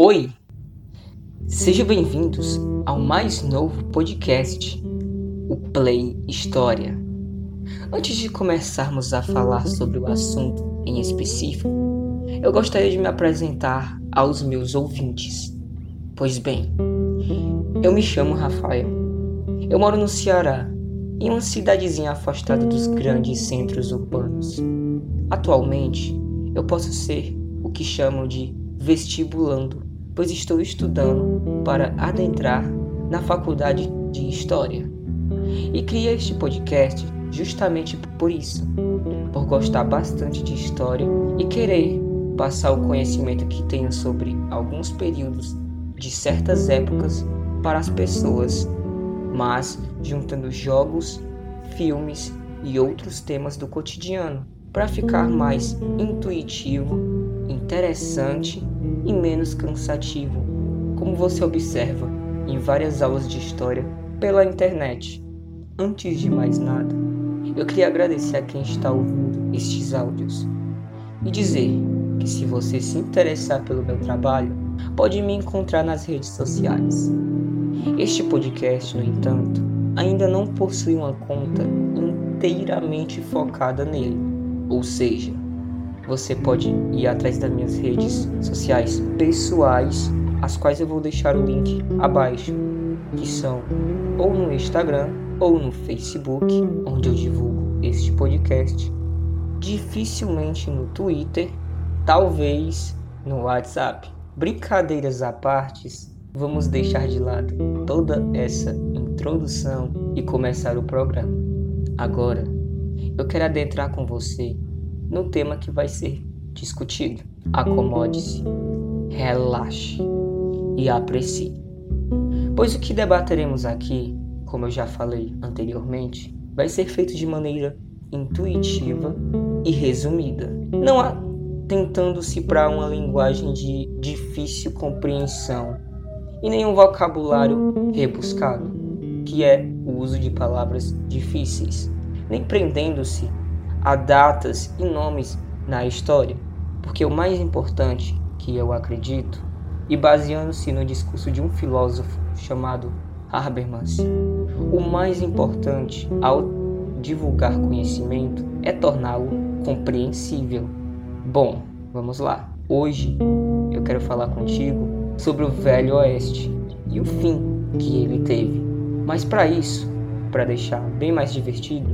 Oi! Sejam bem-vindos ao mais novo podcast, o Play História. Antes de começarmos a falar sobre o assunto em específico, eu gostaria de me apresentar aos meus ouvintes. Pois bem, eu me chamo Rafael. Eu moro no Ceará, em uma cidadezinha afastada dos grandes centros urbanos. Atualmente, eu posso ser o que chamam de vestibulando pois estou estudando para adentrar na faculdade de História. E criei este podcast justamente por isso, por gostar bastante de história e querer passar o conhecimento que tenho sobre alguns períodos de certas épocas para as pessoas, mas juntando jogos, filmes e outros temas do cotidiano para ficar mais intuitivo, interessante e menos cansativo, como você observa em várias aulas de história pela internet. Antes de mais nada, eu queria agradecer a quem está ouvindo estes áudios e dizer que se você se interessar pelo meu trabalho, pode me encontrar nas redes sociais. Este podcast, no entanto, ainda não possui uma conta inteiramente focada nele, ou seja, você pode ir atrás das minhas redes sociais pessoais, as quais eu vou deixar o link abaixo, que são ou no Instagram ou no Facebook, onde eu divulgo este podcast, dificilmente no Twitter, talvez no WhatsApp. Brincadeiras à parte, vamos deixar de lado toda essa introdução e começar o programa. Agora, eu quero adentrar com você no tema que vai ser discutido. Acomode-se, relaxe e aprecie. Pois o que debateremos aqui, como eu já falei anteriormente, vai ser feito de maneira intuitiva e resumida. Não tentando-se para uma linguagem de difícil compreensão e nenhum vocabulário rebuscado, que é o uso de palavras difíceis, nem prendendo-se a datas e nomes na história, porque o mais importante que eu acredito, e baseando-se no discurso de um filósofo chamado Habermas, o mais importante ao divulgar conhecimento é torná-lo compreensível. Bom, vamos lá. Hoje eu quero falar contigo sobre o Velho Oeste e o fim que ele teve. Mas para isso, para deixar bem mais divertido,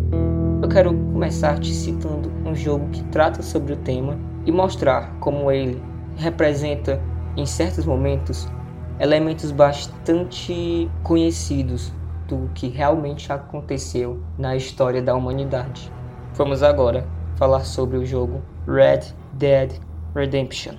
eu quero começar te citando um jogo que trata sobre o tema e mostrar como ele representa, em certos momentos, elementos bastante conhecidos do que realmente aconteceu na história da humanidade. Vamos agora falar sobre o jogo Red Dead Redemption.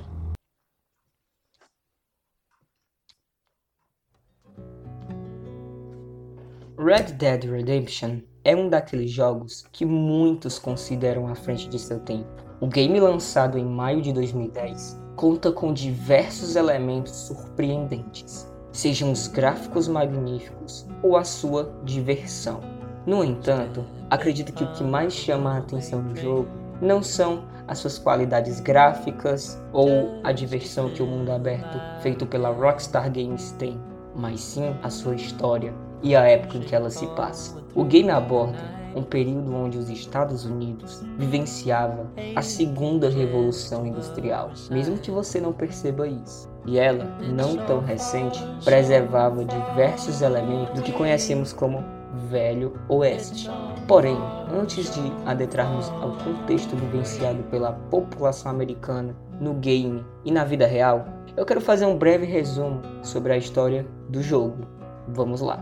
Red Dead Redemption é um daqueles jogos que muitos consideram à frente de seu tempo. O game lançado em maio de 2010 conta com diversos elementos surpreendentes, sejam os gráficos magníficos ou a sua diversão. No entanto, acredito que o que mais chama a atenção no jogo não são as suas qualidades gráficas ou a diversão que o mundo aberto feito pela Rockstar Games tem, mas sim a sua história e a época em que ela se passa. O game aborda um período onde os Estados Unidos vivenciava a segunda revolução industrial, mesmo que você não perceba isso. E ela, não tão recente, preservava diversos elementos do que conhecemos como Velho Oeste. Porém, antes de adentrarmos ao contexto vivenciado pela população americana no game e na vida real, eu quero fazer um breve resumo sobre a história do jogo. Vamos lá.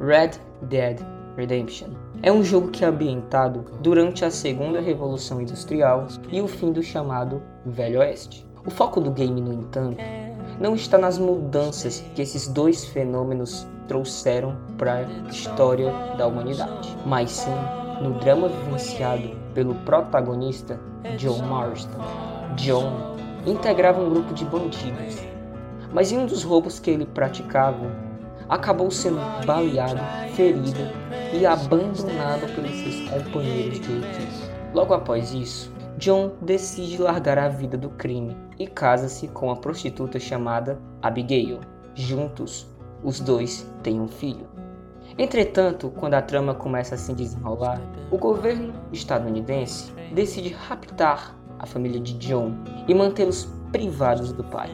Red Dead Redemption é um jogo que é ambientado durante a Segunda Revolução Industrial e o fim do chamado Velho Oeste. O foco do game, no entanto, não está nas mudanças que esses dois fenômenos trouxeram para a história da humanidade, mas sim no drama vivenciado pelo protagonista John Marston. John integrava um grupo de bandidos, mas em um dos roubos que ele praticava, acabou sendo baleado, ferido e abandonado pelos seus companheiros de equipe. Logo após isso, John decide largar a vida do crime e casa-se com a prostituta chamada Abigail. Juntos, os dois têm um filho. Entretanto, quando a trama começa a se desenrolar, o governo estadunidense decide raptar a família de John e mantê-los privados do pai.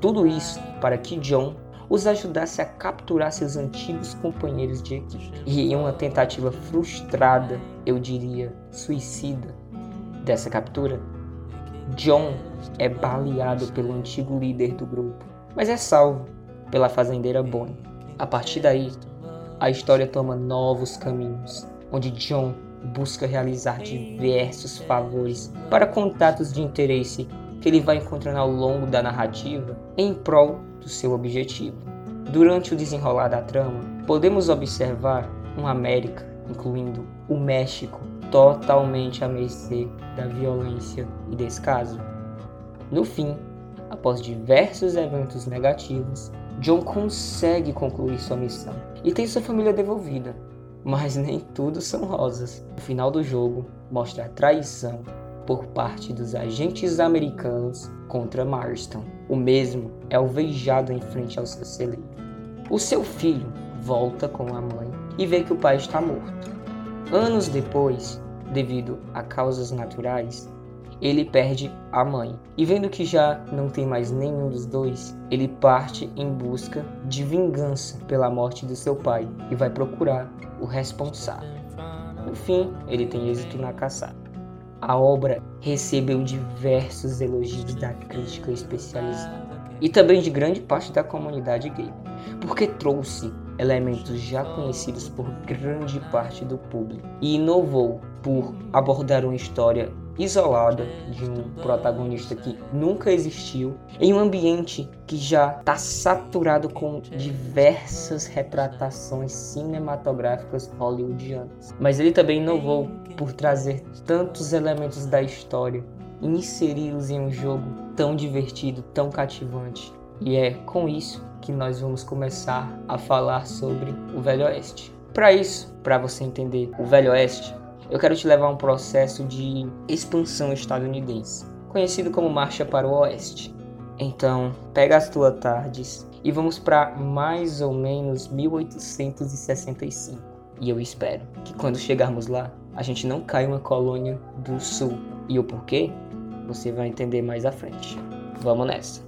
Tudo isso para que John os ajudasse a capturar seus antigos companheiros de equipe. E em uma tentativa frustrada, eu diria suicida, dessa captura, John é baleado pelo antigo líder do grupo, mas é salvo pela fazendeira Bonnie. A partir daí, a história toma novos caminhos, onde John busca realizar diversos favores para contatos de interesse que ele vai encontrando ao longo da narrativa em prol do seu objetivo. Durante o desenrolar da trama, podemos observar uma América, incluindo o México, totalmente à mercê da violência e descaso. No fim, após diversos eventos negativos, John consegue concluir sua missão e tem sua família devolvida. Mas nem tudo são rosas. O final do jogo mostra a traição por parte dos agentes americanos contra Marston. O mesmo é alvejado em frente ao seu celeiro. O seu filho volta com a mãe e vê que o pai está morto. Anos depois, devido a causas naturais, ele perde a mãe. E vendo que já não tem mais nenhum dos dois, ele parte em busca de vingança pela morte do seu pai e vai procurar o responsável. No fim, ele tem êxito na caçada. A obra recebeu diversos elogios da crítica especializada e também de grande parte da comunidade gay, porque trouxe elementos já conhecidos por grande parte do público e inovou por abordar uma história isolada de um protagonista que nunca existiu em um ambiente que já está saturado com diversas retratações cinematográficas hollywoodianas. Mas ele também inovou por trazer tantos elementos da história e inseri-los em um jogo tão divertido, tão cativante. E é com isso que nós vamos começar a falar sobre o Velho Oeste. Para isso, para você entender o Velho Oeste, eu quero te levar a um processo de expansão estadunidense, conhecido como Marcha para o Oeste. Então, pega as tuas tardes e vamos para mais ou menos 1865. E eu espero que quando chegarmos lá, a gente não caia uma colônia do sul. E o porquê? Você vai entender mais à frente. Vamos nessa.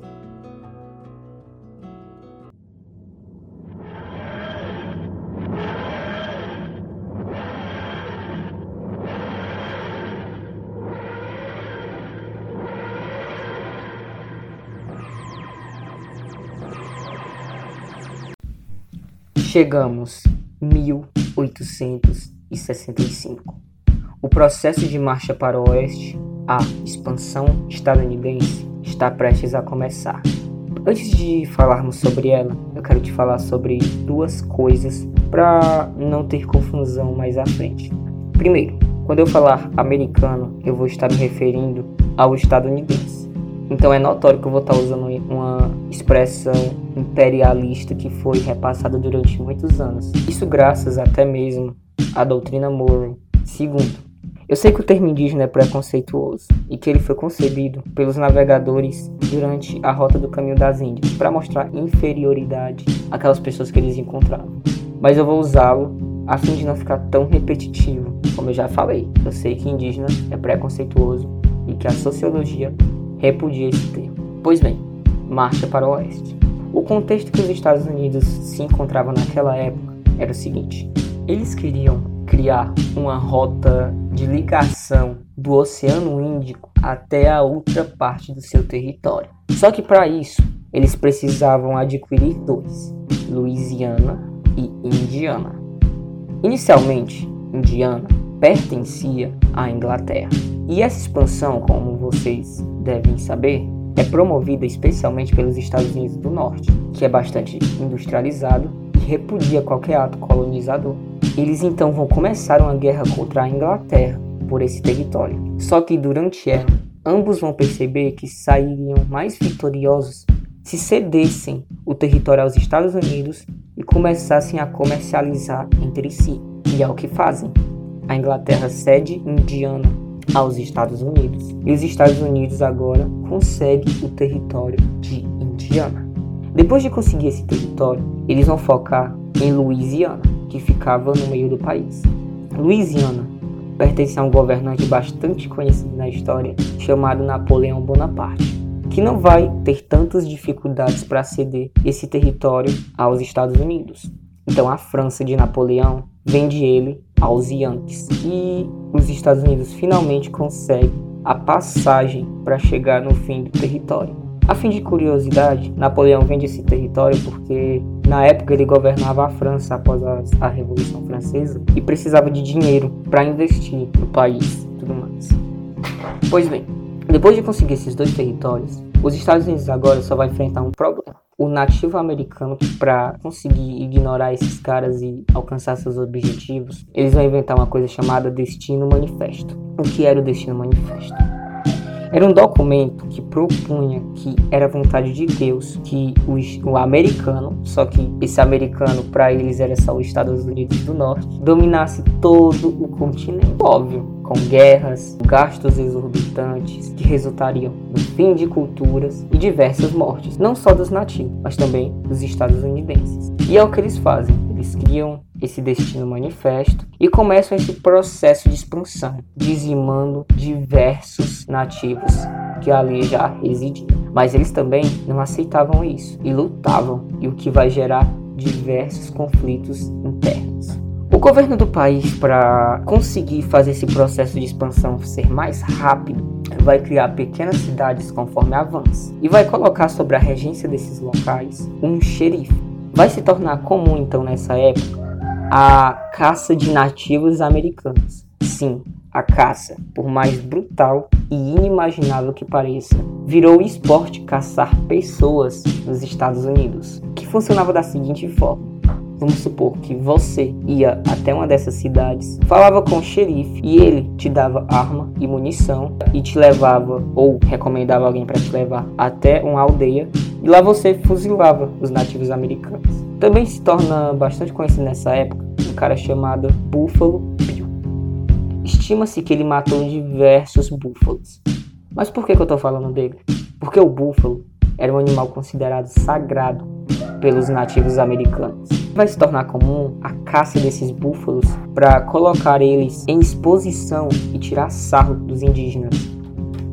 Chegamos 1865. O processo de marcha para o oeste, a expansão estadunidense, está prestes a começar. Antes de falarmos sobre ela, eu quero te falar sobre duas coisas para não ter confusão mais à frente. Primeiro, quando eu falar americano, eu vou estar me referindo ao estadunidense. Então é notório que eu vou estar usando uma expressão imperialista que foi repassada durante muitos anos. Isso graças até mesmo à doutrina Monroe. Segundo, eu sei que o termo indígena é preconceituoso e que ele foi concebido pelos navegadores durante a Rota do Caminho das Índias para mostrar inferioridade àquelas pessoas que eles encontravam. Mas eu vou usá-lo a fim de não ficar tão repetitivo, como eu já falei. Eu sei que indígena é preconceituoso e que a sociologia repudia esse termo. Pois bem, marcha para o oeste. O contexto que os Estados Unidos se encontravam naquela época era o seguinte: eles queriam criar uma rota de ligação do Oceano Índico até a outra parte do seu território. Só que para isso, eles precisavam adquirir dois: Louisiana e Indiana. Inicialmente, Indiana pertencia à Inglaterra. E essa expansão, como vocês devem saber, é promovida especialmente pelos Estados Unidos do Norte, que é bastante industrializado e repudia qualquer ato colonizador. Eles então vão começar uma guerra contra a Inglaterra por esse território. Só que durante ela, ambos vão perceber que sairiam mais vitoriosos se cedessem o território aos Estados Unidos e começassem a comercializar entre si. E é o que fazem. A Inglaterra cede Indiana aos Estados Unidos. E os Estados Unidos agora conseguem o território de Indiana. Depois de conseguir esse território, eles vão focar em Louisiana, que ficava no meio do país. Louisiana pertence a um governante bastante conhecido na história, chamado Napoleão Bonaparte, que não vai ter tantas dificuldades para ceder esse território aos Estados Unidos. Então a França de Napoleão vende ele aos Yankees e os Estados Unidos finalmente conseguem a passagem para chegar no fim do território. A fim de curiosidade, Napoleão vende esse território porque na época ele governava a França após a, a Revolução Francesa e precisava de dinheiro para investir no país e tudo mais. Pois bem, depois de conseguir esses dois territórios, os Estados Unidos agora só vai enfrentar um problema. O nativo americano, para conseguir ignorar esses caras e alcançar seus objetivos, eles vão inventar uma coisa chamada Destino Manifesto. O que era o Destino Manifesto? Era um documento que propunha que era vontade de Deus que o, o americano, só que esse americano para eles era só os Estados Unidos do Norte, dominasse todo o continente. Óbvio, com guerras, gastos exorbitantes que resultariam no fim de culturas e diversas mortes, não só dos nativos, mas também dos estadunidenses. E é o que eles fazem, eles criam esse destino manifesto e começam esse processo de expansão, dizimando diversos nativos que ali já residiam. Mas eles também não aceitavam isso e lutavam, e o que vai gerar diversos conflitos internos. Governo do país, para conseguir fazer esse processo de expansão ser mais rápido, vai criar pequenas cidades conforme avança e vai colocar sobre a regência desses locais um xerife. Vai se tornar comum então nessa época a caça de nativos americanos. Sim, a caça, por mais brutal e inimaginável que pareça, virou esporte caçar pessoas nos Estados Unidos, que funcionava da seguinte forma. Vamos supor que você ia até uma dessas cidades, falava com o xerife e ele te dava arma e munição e te levava ou recomendava alguém para te levar até uma aldeia e lá você fuzilava os nativos americanos. Também se torna bastante conhecido nessa época um cara chamado Buffalo Bill. Estima-se que ele matou diversos búfalos. Mas por que, que eu estou falando dele? Porque o búfalo era um animal considerado sagrado pelos nativos americanos. Vai se tornar comum a caça desses búfalos para colocar eles em exposição e tirar sarro dos indígenas.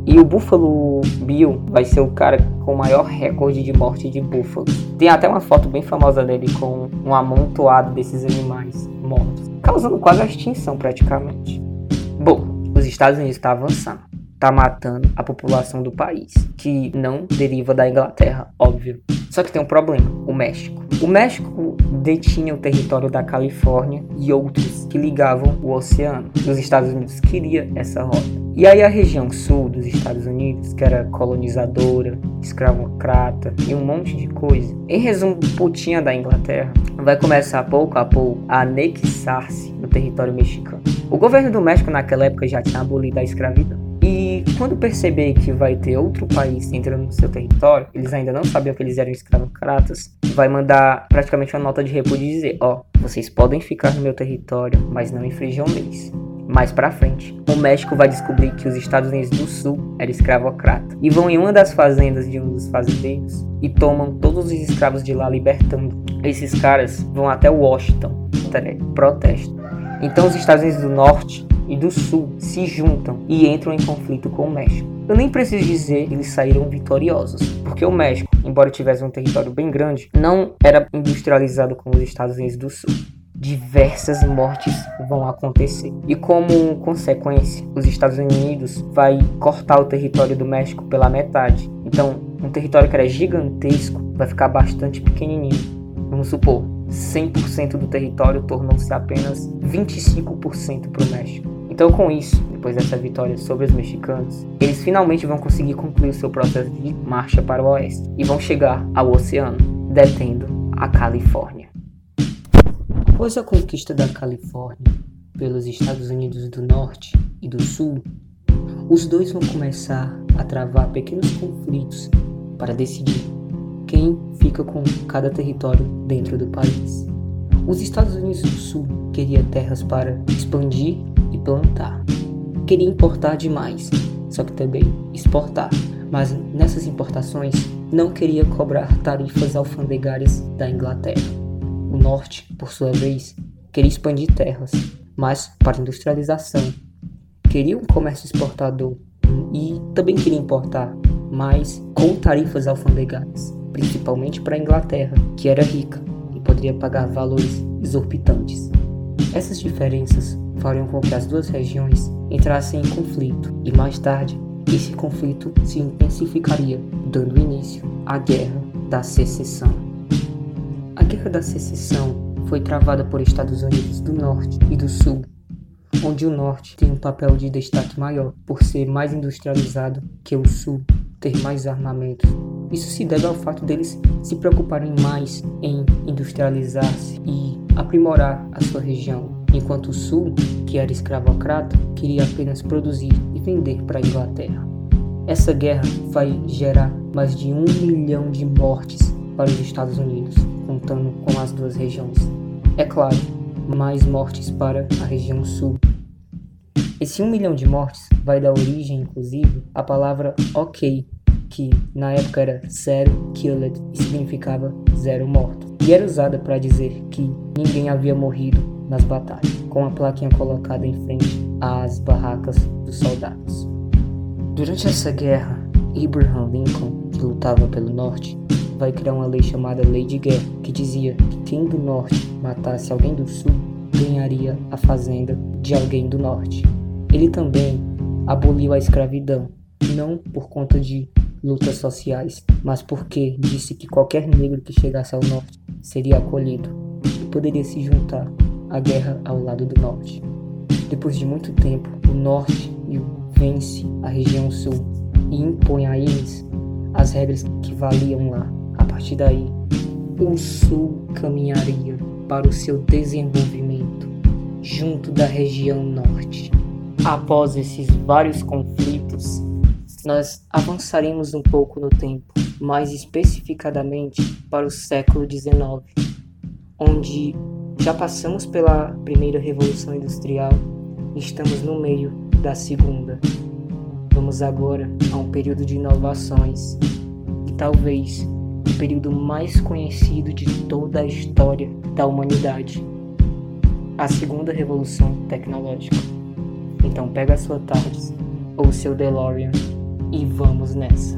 E o Buffalo Bill vai ser o cara com o maior recorde de morte de búfalos. Tem até uma foto bem famosa dele com um amontoado desses animais mortos, causando quase a extinção praticamente. Bom, os Estados Unidos estão tá avançando, tá matando a população do país, que não deriva da Inglaterra, óbvio. Só que tem um problema, o México. O México detinha o território da Califórnia e outros que ligavam o oceano. Os Estados Unidos queria essa rota. E aí a região sul dos Estados Unidos, que era colonizadora, escravocrata e um monte de coisa, em resumo, putinha da Inglaterra, vai começar pouco a pouco a anexar-se no território mexicano. O governo do México naquela época já tinha abolido a escravidão. E quando perceber que vai ter outro país entrando no seu território, eles ainda não sabiam que eles eram escravocratas, vai mandar praticamente uma nota de repúdio e dizer: ó, oh, vocês podem ficar no meu território, mas não infringam leis. Mais para frente, o México vai descobrir que os Estados Unidos do Sul era escravocrata e vão em uma das fazendas de um dos fazendeiros e tomam todos os escravos de lá libertando. Esses caras vão até Washington, protesto. Então os Estados Unidos do Norte e do Sul se juntam e entram em conflito com o México. Eu nem preciso dizer que eles saíram vitoriosos, porque o México, embora tivesse um território bem grande, não era industrializado como os Estados Unidos do Sul diversas mortes vão acontecer. E como consequência, os Estados Unidos vai cortar o território do México pela metade. Então, um território que era gigantesco vai ficar bastante pequenininho. Vamos supor, 100% do território tornou-se apenas 25% para o México. Então, com isso, depois dessa vitória sobre os mexicanos, eles finalmente vão conseguir concluir o seu processo de marcha para o oeste e vão chegar ao oceano, detendo a Califórnia. Após a conquista da Califórnia pelos Estados Unidos do Norte e do Sul, os dois vão começar a travar pequenos conflitos para decidir quem fica com cada território dentro do país. Os Estados Unidos do Sul queria terras para expandir plantar, queria importar demais, só que também exportar. Mas nessas importações não queria cobrar tarifas alfandegárias da Inglaterra. O norte, por sua vez, queria expandir terras, mas para industrialização. Queria um comércio exportador e também queria importar, mas com tarifas alfandegárias, principalmente para a Inglaterra, que era rica e poderia pagar valores exorbitantes. Essas diferenças fariam com que as duas regiões entrassem em conflito e mais tarde esse conflito se intensificaria, dando início à Guerra da Secessão. A Guerra da Secessão foi travada por Estados Unidos do Norte e do Sul, onde o Norte tem um papel de destaque maior por ser mais industrializado que o Sul ter mais armamentos. Isso se deve ao fato deles se preocuparem mais em industrializar-se e aprimorar a sua região, enquanto o Sul, que era escravocrata, queria apenas produzir e vender para a Inglaterra. Essa guerra vai gerar mais de um milhão de mortes para os Estados Unidos, contando com as duas regiões. É claro, mais mortes para a região sul. Esse um milhão de mortes vai dar origem, inclusive, à palavra OK, que na época era zero killed e significava zero morto, e era usada para dizer que ninguém havia morrido nas batalhas, com a plaquinha colocada em frente às barracas dos soldados. Durante essa guerra, Abraham Lincoln, que lutava pelo norte, vai criar uma lei chamada Lei de Guerra, que dizia que quem do norte matasse alguém do sul ganharia a fazenda de alguém do norte. Ele também aboliu a escravidão, não por conta de lutas sociais, mas porque disse que qualquer negro que chegasse ao norte seria acolhido e poderia se juntar à guerra ao lado do norte. Depois de muito tempo, o norte vence a região sul e impõe a eles as regras que valiam lá. A partir daí, o sul caminharia para o seu desenvolvimento junto da região norte. Após esses vários conflitos, nós avançaremos um pouco no tempo, mais especificadamente para o século XIX, onde já passamos pela primeira revolução industrial e estamos no meio da segunda. Vamos agora a um período de inovações e talvez o período mais conhecido de toda a história da humanidade, a segunda revolução tecnológica. Então pega a sua TARDIS ou seu DeLorean e vamos nessa.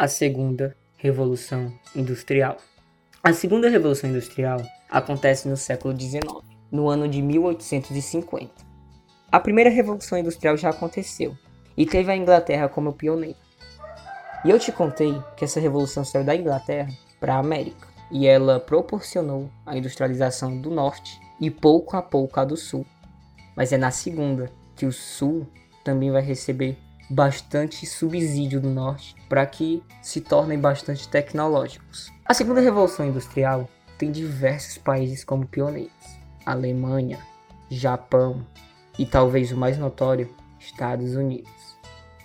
A Segunda Revolução Industrial. A Segunda Revolução Industrial acontece no século XIX, no ano de 1850. A Primeira Revolução Industrial já aconteceu e teve a Inglaterra como pioneiro. E eu te contei que essa revolução saiu da Inglaterra para a América e ela proporcionou a industrialização do norte e pouco a pouco a do sul. Mas é na segunda que o sul também vai receber bastante subsídio do norte para que se tornem bastante tecnológicos. A segunda revolução industrial tem diversos países como pioneiros: Alemanha, Japão e talvez o mais notório, Estados Unidos.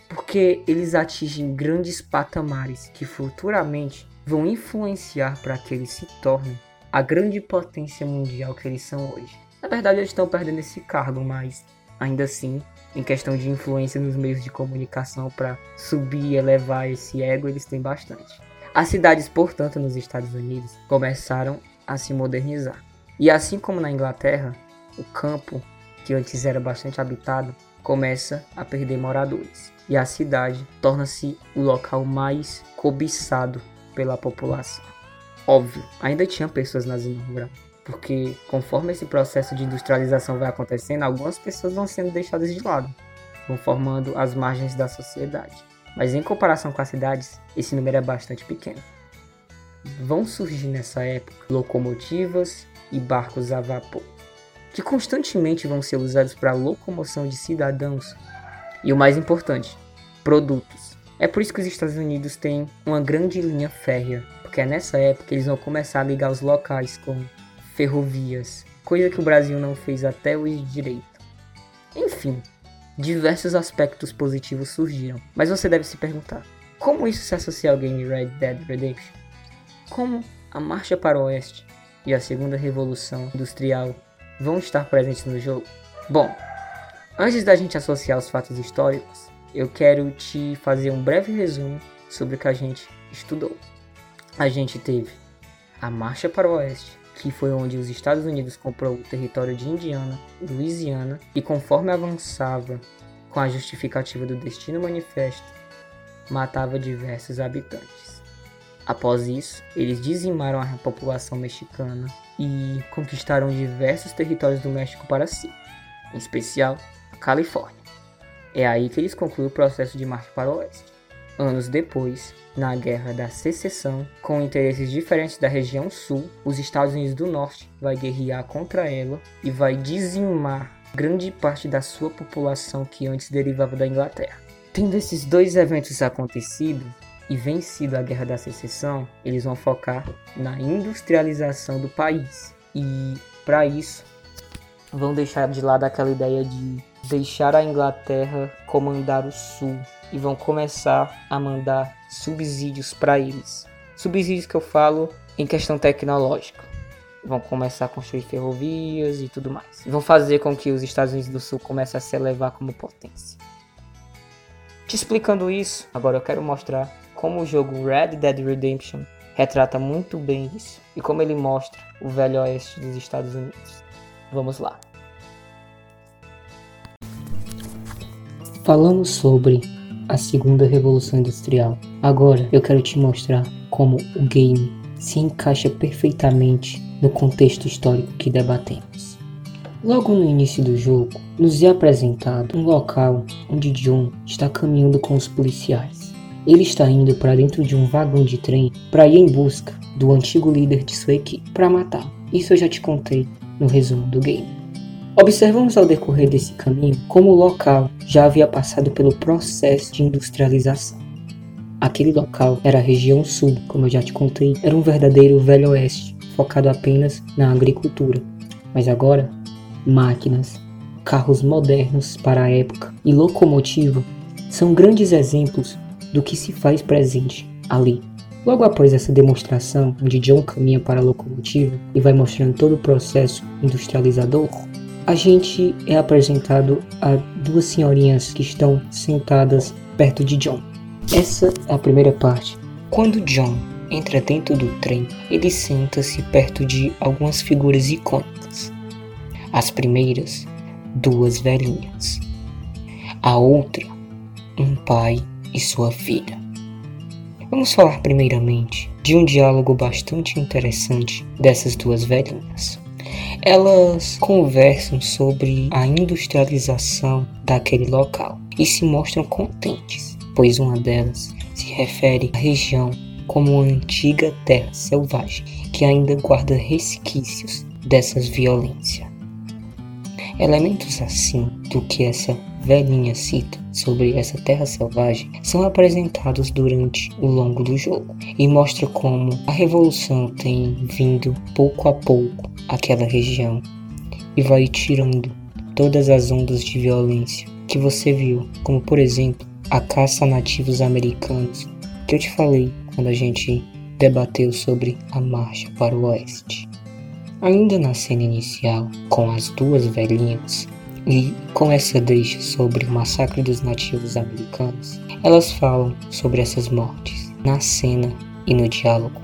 Porque eles atingem grandes patamares que futuramente vão influenciar para que eles se tornem a grande potência mundial que eles são hoje. Na verdade, eles estão perdendo esse cargo, mas ainda assim em questão de influência nos meios de comunicação para subir e elevar esse ego, eles têm bastante. As cidades, portanto, nos Estados Unidos começaram a se modernizar. E assim como na Inglaterra, o campo, que antes era bastante habitado, começa a perder moradores. E a cidade torna-se o local mais cobiçado pela população. Óbvio, ainda tinha pessoas nas zona porque conforme esse processo de industrialização vai acontecendo, algumas pessoas vão sendo deixadas de lado, vão formando as margens da sociedade. Mas em comparação com as cidades, esse número é bastante pequeno. Vão surgir nessa época locomotivas e barcos a vapor, que constantemente vão ser usados para a locomoção de cidadãos e o mais importante, produtos. É por isso que os Estados Unidos têm uma grande linha férrea, porque é nessa época que eles vão começar a ligar os locais com ferrovias coisa que o Brasil não fez até hoje direito. Enfim, diversos aspectos positivos surgiram, mas você deve se perguntar: como isso se associa ao game Red Dead Redemption? Como a Marcha para o Oeste e a Segunda Revolução Industrial vão estar presentes no jogo? Bom, antes da gente associar os fatos históricos, eu quero te fazer um breve resumo sobre o que a gente estudou. A gente teve a Marcha para o Oeste, que foi onde os Estados Unidos comprou o território de Indiana, Louisiana, e conforme avançava com a justificativa do Destino Manifesto, matava diversos habitantes. Após isso, eles dizimaram a população mexicana e conquistaram diversos territórios do México para si, em especial a Califórnia. É aí que eles concluem o processo de marcha para o oeste. Anos depois, na Guerra da Secessão, com interesses diferentes da região sul, os Estados Unidos do Norte vai guerrear contra ela e vai dizimar grande parte da sua população que antes derivava da Inglaterra. Tendo esses dois eventos acontecido e vencido a Guerra da Secessão, eles vão focar na industrialização do país. E para isso, vão deixar de lado aquela ideia de deixar a Inglaterra comandar o sul e vão começar a mandar subsídios para eles. Subsídios que eu falo em questão tecnológica. Vão começar a construir ferrovias e tudo mais. Vão fazer com que os Estados Unidos do Sul comecem a se elevar como potência. Te explicando isso, agora eu quero mostrar como o jogo Red Dead Redemption retrata muito bem isso e como ele mostra o velho oeste dos Estados Unidos. Vamos lá. Falamos sobre a segunda revolução industrial. Agora eu quero te mostrar como o game se encaixa perfeitamente no contexto histórico que debatemos. Logo no início do jogo, nos é apresentado um local onde John está caminhando com os policiais. Ele está indo para dentro de um vagão de trem para ir em busca do antigo líder de sua equipe para matar. Isso eu já te contei no resumo do game. Observamos ao decorrer desse caminho como o local já havia passado pelo processo de industrialização. Aquele local era a região sul, como eu já te contei, era um verdadeiro velho oeste, focado apenas na agricultura. Mas agora, máquinas, carros modernos para a época e locomotiva são grandes exemplos do que se faz presente ali. Logo após essa demonstração, onde John caminha para a locomotiva e vai mostrando todo o processo industrializador, a gente é apresentado a duas senhorinhas que estão sentadas perto de John. Essa é a primeira parte. Quando John entra dentro do trem, ele senta-se perto de algumas figuras icônicas. As primeiras, duas velhinhas. A outra, um pai e sua filha. Vamos falar primeiramente de um diálogo bastante interessante dessas duas velhinhas. Elas conversam sobre a industrialização daquele local e se mostram contentes, pois uma delas se refere à região como uma antiga terra selvagem que ainda guarda resquícios dessas violências. Elementos assim do que essa velhinha cita sobre essa terra selvagem são apresentados durante o longo do jogo e mostra como a revolução tem vindo pouco a pouco àquela região e vai tirando todas as ondas de violência que você viu, como por exemplo a caça a nativos americanos que eu te falei quando a gente debateu sobre a marcha para o oeste. Ainda na cena inicial, com as duas velhinhas, e com essa deixa sobre o massacre dos nativos americanos, elas falam sobre essas mortes na cena e no diálogo.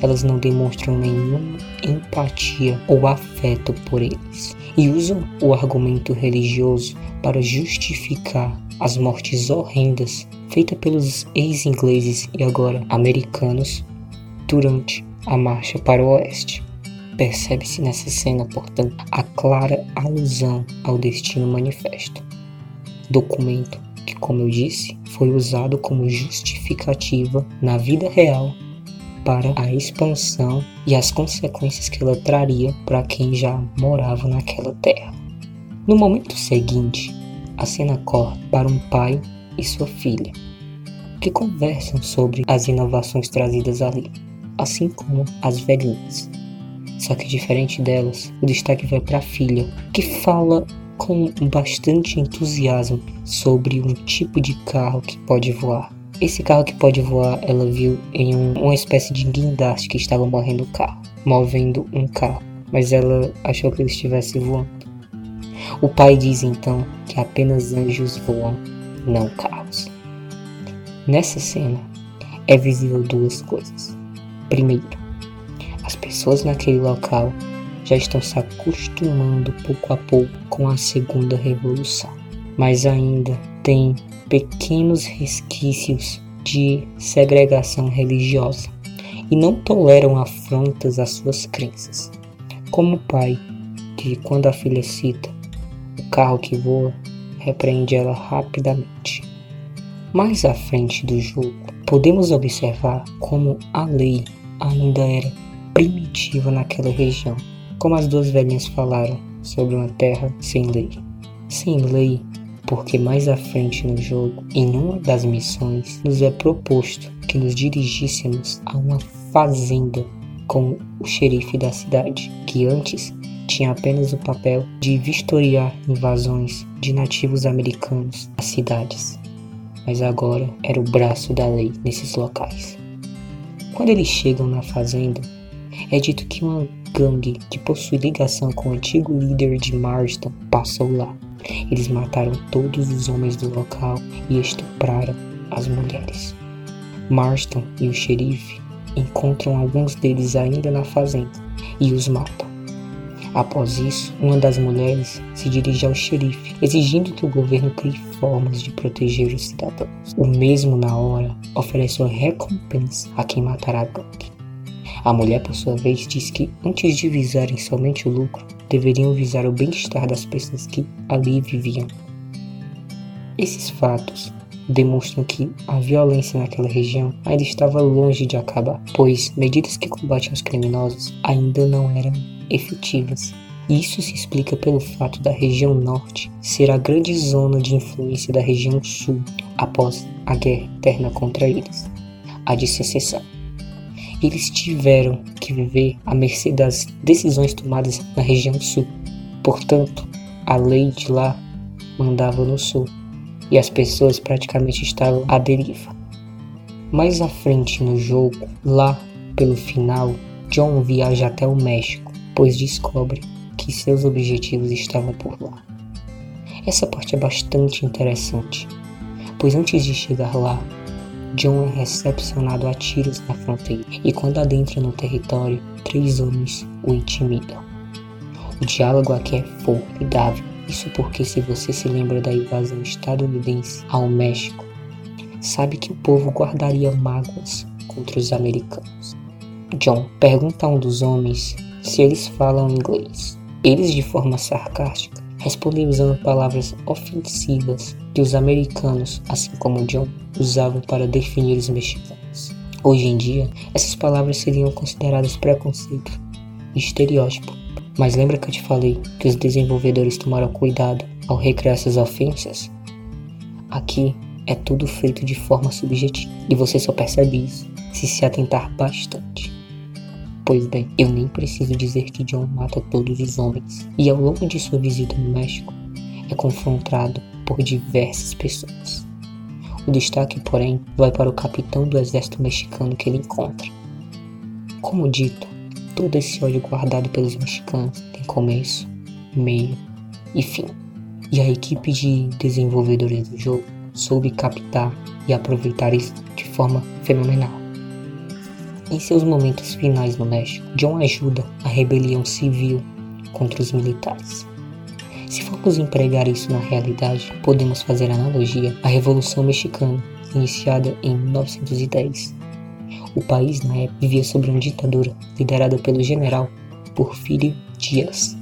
Elas não demonstram nenhuma empatia ou afeto por eles e usam o argumento religioso para justificar as mortes horrendas feitas pelos ex-ingleses e agora americanos durante a marcha para o oeste. Percebe-se nessa cena, portanto, a clara alusão ao Destino Manifesto, documento que, como eu disse, foi usado como justificativa na vida real para a expansão e as consequências que ela traria para quem já morava naquela terra. No momento seguinte, a cena corre para um pai e sua filha, que conversam sobre as inovações trazidas ali, assim como as velhinhas. Só que diferente delas, o destaque vai para a filha, que fala com bastante entusiasmo sobre um tipo de carro que pode voar. Esse carro que pode voar, ela viu em um, uma espécie de guindaste que estava morrendo o carro, movendo um carro, mas ela achou que ele estivesse voando. O pai diz então que apenas anjos voam, não carros. Nessa cena, é visível duas coisas. Primeiro, as pessoas naquele local já estão se acostumando pouco a pouco com a segunda revolução, mas ainda tem pequenos resquícios de segregação religiosa e não toleram afrontas às suas crenças. Como o pai, que quando a filha cita o carro que voa, repreende ela rapidamente. Mais à frente do jogo, podemos observar como a lei ainda era primitiva naquela região, como as duas velhinhas falaram sobre uma terra sem lei. Sem lei, porque mais à frente no jogo, em uma das missões, nos é proposto que nos dirigíssemos a uma fazenda com o xerife da cidade, que antes tinha apenas o papel de vistoriar invasões de nativos americanos às cidades, mas agora era o braço da lei nesses locais. Quando eles chegam na fazenda, é dito que uma gangue que possui ligação com o antigo líder de Marston passou lá. Eles mataram todos os homens do local e estupraram as mulheres. Marston e o xerife encontram alguns deles ainda na fazenda e os matam. Após isso, uma das mulheres se dirige ao xerife, exigindo que o governo crie formas de proteger os cidadãos. O mesmo, na hora, oferece uma recompensa a quem matar a gangue. A mulher, por sua vez, diz que antes de visarem somente o lucro, deveriam visar o bem-estar das pessoas que ali viviam. Esses fatos demonstram que a violência naquela região ainda estava longe de acabar, pois medidas que combatem os criminosos ainda não eram efetivas. Isso se explica pelo fato da região norte ser a grande zona de influência da região sul após a guerra interna contra eles, a de secessão. Eles tiveram que viver à mercê das decisões tomadas na região sul. Portanto, a lei de lá mandava no sul e as pessoas praticamente estavam à deriva. Mais à frente no jogo, lá pelo final, John viaja até o México, pois descobre que seus objetivos estavam por lá. Essa parte é bastante interessante, pois antes de chegar lá, John é recepcionado a tiros na fronteira e quando adentra no território, três homens o intimidam. O diálogo aqui é formidável isso porque, se você se lembra da invasão estadunidense ao México, sabe que o povo guardaria mágoas contra os americanos. John pergunta a um dos homens se eles falam inglês. Eles, de forma sarcástica, respondem usando palavras ofensivas que os americanos, assim como John, usavam para definir os mexicanos. Hoje em dia, essas palavras seriam consideradas preconceito e estereótipo mas lembra que eu te falei que os desenvolvedores tomaram cuidado ao recriar essas ofensas? Aqui é tudo feito de forma subjetiva e você só percebe isso se se atentar bastante. Pois bem, eu nem preciso dizer que John mata todos os homens e ao longo de sua visita no México é confrontado por diversas pessoas. O destaque, porém, vai para o capitão do exército mexicano que ele encontra. Como dito, todo esse ódio guardado pelos mexicanos tem começo, meio e fim. E a equipe de desenvolvedores do jogo soube captar e aproveitar isso de forma fenomenal. Em seus momentos finais no México, John ajuda a rebelião civil contra os militares. Se formos empregar isso na realidade, podemos fazer analogia à Revolução Mexicana, iniciada em 1910, o país, na época, vivia sob uma ditadura liderada pelo general Porfírio Dias.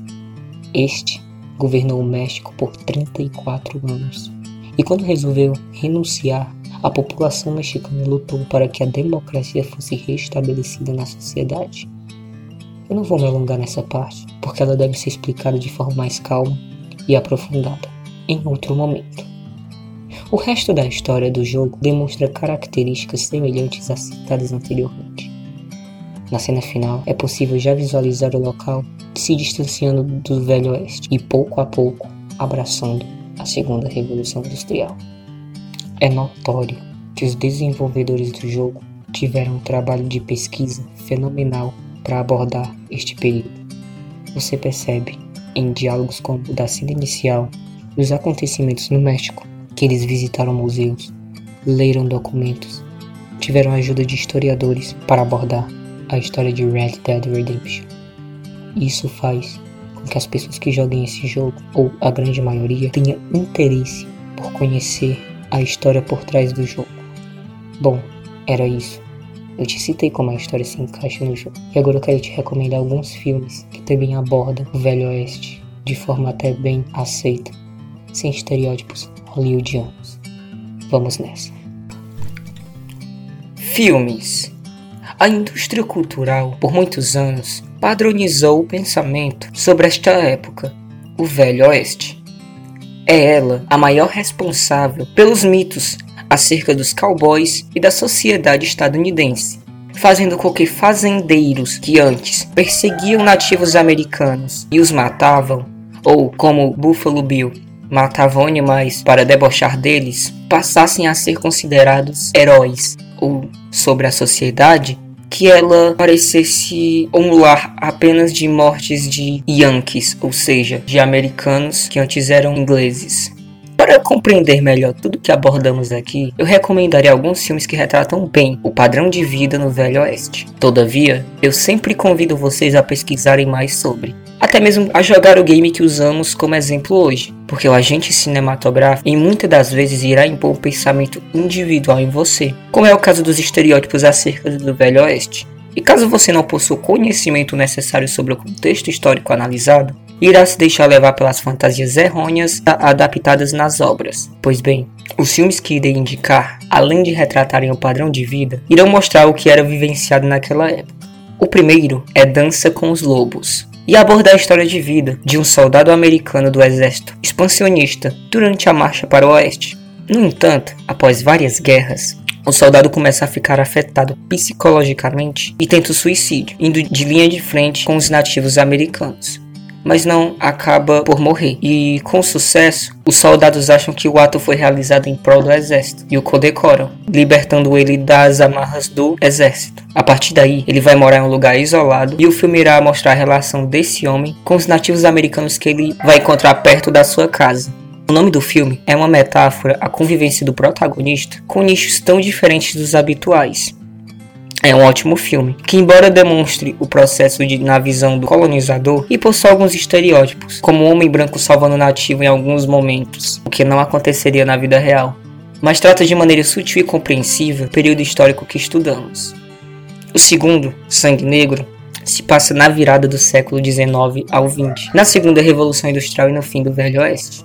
Este governou o México por 34 anos. E quando resolveu renunciar, a população mexicana lutou para que a democracia fosse restabelecida na sociedade. Eu não vou me alongar nessa parte, porque ela deve ser explicada de forma mais calma e aprofundada em outro momento. O resto da história do jogo demonstra características semelhantes às citadas anteriormente. Na cena final, é possível já visualizar o local se distanciando do Velho Oeste e pouco a pouco abraçando a segunda revolução industrial. É notório que os desenvolvedores do jogo tiveram um trabalho de pesquisa fenomenal para abordar este período. Você percebe em diálogos como o da cena inicial dos acontecimentos no México que eles visitaram museus, leram documentos, tiveram ajuda de historiadores para abordar a história de Red Dead Redemption. Isso faz com que as pessoas que joguem esse jogo, ou a grande maioria, tenha interesse por conhecer a história por trás do jogo. Bom, era isso. Eu te citei como a história se encaixa no jogo. E agora eu quero te recomendar alguns filmes que também abordam o Velho Oeste de forma até bem aceita, sem estereótipos hollywoodianos. Vamos nessa. Filmes a indústria cultural, por muitos anos, padronizou o pensamento sobre esta época, o Velho Oeste. É ela a maior responsável pelos mitos acerca dos cowboys e da sociedade estadunidense, fazendo com que fazendeiros que antes perseguiam nativos americanos e os matavam, ou como Buffalo Bill, matavam animais para debochar deles, passassem a ser considerados heróis, ou sobre a sociedade que ela parecesse um lar apenas de mortes de Yankees, ou seja, de americanos que antes eram ingleses. Para compreender melhor tudo que abordamos aqui, eu recomendaria alguns filmes que retratam bem o padrão de vida no Velho Oeste. Todavia, eu sempre convido vocês a pesquisarem mais sobre, até mesmo a jogar o game que usamos como exemplo hoje, porque o agente cinematográfico em muitas das vezes irá impor um pensamento individual em você, como é o caso dos estereótipos acerca do Velho Oeste. E caso você não possua o conhecimento necessário sobre o contexto histórico analisado, irá se deixar levar pelas fantasias errôneas adaptadas nas obras. Pois bem, os filmes que irei indicar, além de retratarem o padrão de vida, irão mostrar o que era vivenciado naquela época. O primeiro é Dança com os Lobos, e aborda a história de vida de um soldado americano do exército expansionista durante a marcha para o oeste. No entanto, após várias guerras, o soldado começa a ficar afetado psicologicamente e tenta o suicídio, indo de linha de frente com os nativos americanos mas não acaba por morrer. E com sucesso, os soldados acham que o ato foi realizado em prol do exército e o condecoram, libertando ele das amarras do exército. A partir daí, ele vai morar em um lugar isolado e o filme irá mostrar a relação desse homem com os nativos americanos que ele vai encontrar perto da sua casa. O nome do filme é uma metáfora à convivência do protagonista com nichos tão diferentes dos habituais. É um ótimo filme, que embora demonstre o processo de, na visão do colonizador e possua alguns estereótipos, como o homem branco salvando o nativo em alguns momentos, o que não aconteceria na vida real, mas trata de maneira sutil e compreensiva o período histórico que estudamos. O segundo, Sangue Negro, se passa na virada do século XIX ao XX, na segunda Revolução Industrial e no fim do Velho Oeste.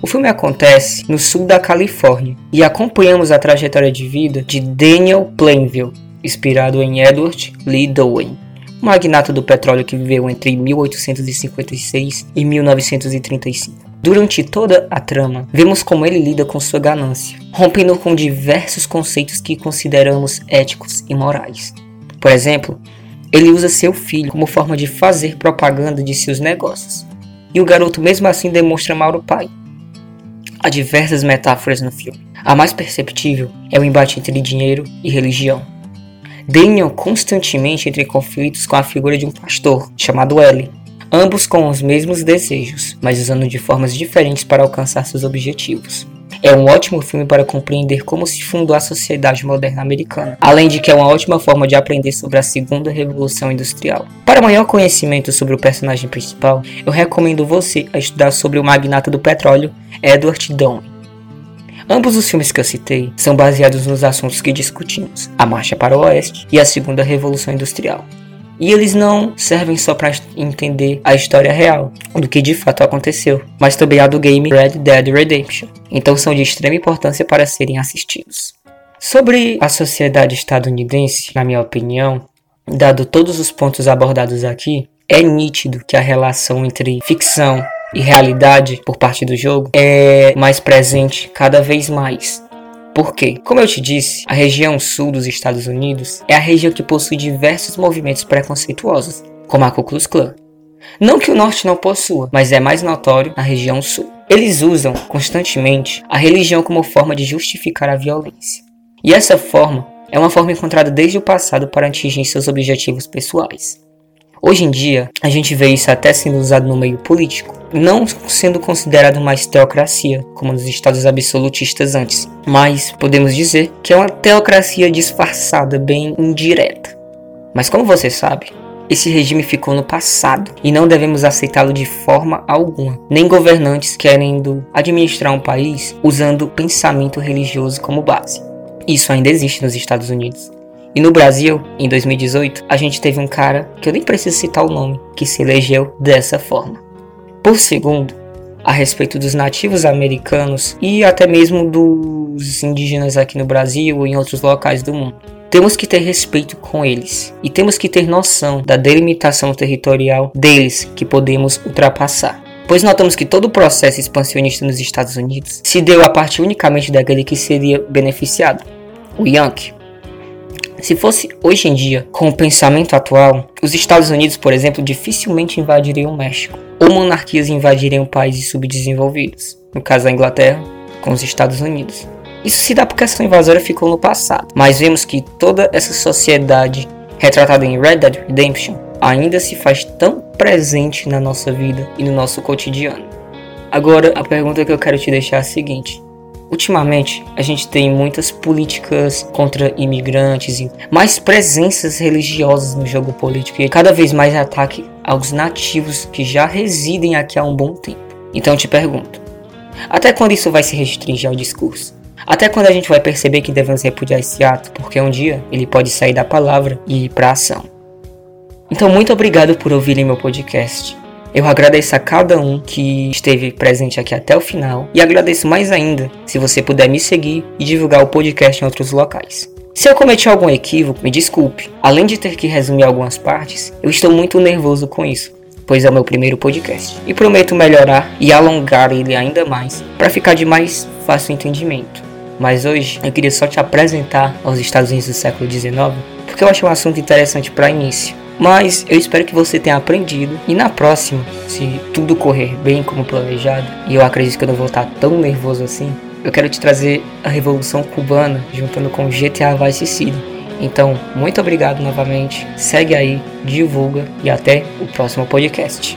O filme acontece no sul da Califórnia e acompanhamos a trajetória de vida de Daniel Plainville, inspirado em Edward Lee Dowen, um magnata do petróleo que viveu entre 1856 e 1935. Durante toda a trama, vemos como ele lida com sua ganância, rompendo com diversos conceitos que consideramos éticos e morais. Por exemplo, ele usa seu filho como forma de fazer propaganda de seus negócios, e o garoto mesmo assim demonstra amar o pai. Há diversas metáforas no filme. A mais perceptível é o embate entre dinheiro e religião. Daniel constantemente entra em conflitos com a figura de um pastor, chamado L, ambos com os mesmos desejos, mas usando de formas diferentes para alcançar seus objetivos. É um ótimo filme para compreender como se fundou a sociedade moderna americana, além de que é uma ótima forma de aprender sobre a segunda revolução industrial. Para maior conhecimento sobre o personagem principal, eu recomendo você a estudar sobre o magnata do petróleo, Edward Downey. Ambos os filmes que eu citei são baseados nos assuntos que discutimos: a Marcha para o Oeste e a Segunda Revolução Industrial. E eles não servem só para entender a história real, do que de fato aconteceu, mas também a do game Red Dead Redemption. Então são de extrema importância para serem assistidos. Sobre a sociedade estadunidense, na minha opinião, dado todos os pontos abordados aqui, é nítido que a relação entre ficção e realidade por parte do jogo é mais presente cada vez mais. Por quê? Como eu te disse, a região sul dos Estados Unidos é a região que possui diversos movimentos preconceituosos, como a Ku Klux Klan. Não que o norte não possua, mas é mais notório na região sul. Eles usam constantemente a religião como forma de justificar a violência. E essa forma é uma forma encontrada desde o passado para atingir seus objetivos pessoais. Hoje em dia, a gente vê isso até sendo usado no meio político, não sendo considerado mais teocracia, como nos estados absolutistas antes, mas podemos dizer que é uma teocracia disfarçada, bem indireta. Mas como você sabe, esse regime ficou no passado e não devemos aceitá-lo de forma alguma, nem governantes querendo administrar um país usando pensamento religioso como base. Isso ainda existe nos Estados Unidos. E no Brasil, em 2018, a gente teve um cara, que eu nem preciso citar o nome, que se elegeu dessa forma. Por segundo, a respeito dos nativos americanos e até mesmo dos indígenas aqui no Brasil e em outros locais do mundo. Temos que ter respeito com eles e temos que ter noção da delimitação territorial deles que podemos ultrapassar. Pois notamos que todo o processo expansionista nos Estados Unidos se deu a partir unicamente daquele que seria beneficiado, o Yankee. Se fosse hoje em dia, com o pensamento atual, os Estados Unidos, por exemplo, dificilmente invadiriam o México, ou monarquias invadiriam países subdesenvolvidos, no caso da Inglaterra, com os Estados Unidos. Isso se dá porque essa invasora ficou no passado, mas vemos que toda essa sociedade retratada em Red Dead Redemption ainda se faz tão presente na nossa vida e no nosso cotidiano. Agora, a pergunta que eu quero te deixar é a seguinte: Ultimamente, a gente tem muitas políticas contra imigrantes e mais presenças religiosas no jogo político e cada vez mais ataque aos nativos que já residem aqui há um bom tempo. Então eu te pergunto: até quando isso vai se restringir ao discurso? Até quando a gente vai perceber que devemos repudiar esse ato, porque um dia ele pode sair da palavra e ir para ação? Então, muito obrigado por ouvirem meu podcast. Eu agradeço a cada um que esteve presente aqui até o final e agradeço mais ainda se você puder me seguir e divulgar o podcast em outros locais. Se eu cometi algum equívoco, me desculpe. Além de ter que resumir algumas partes, eu estou muito nervoso com isso, pois é o meu primeiro podcast e prometo melhorar e alongar ele ainda mais para ficar de mais fácil entendimento. Mas hoje eu queria só te apresentar aos Estados Unidos do século XIX, porque eu acho um assunto interessante para início. Mas eu espero que você tenha aprendido. E na próxima, se tudo correr bem como planejado, e eu acredito que eu não vou estar tão nervoso assim, eu quero te trazer a Revolução Cubana juntando com GTA Vice City. Então, muito obrigado novamente. Segue aí, divulga e até o próximo podcast.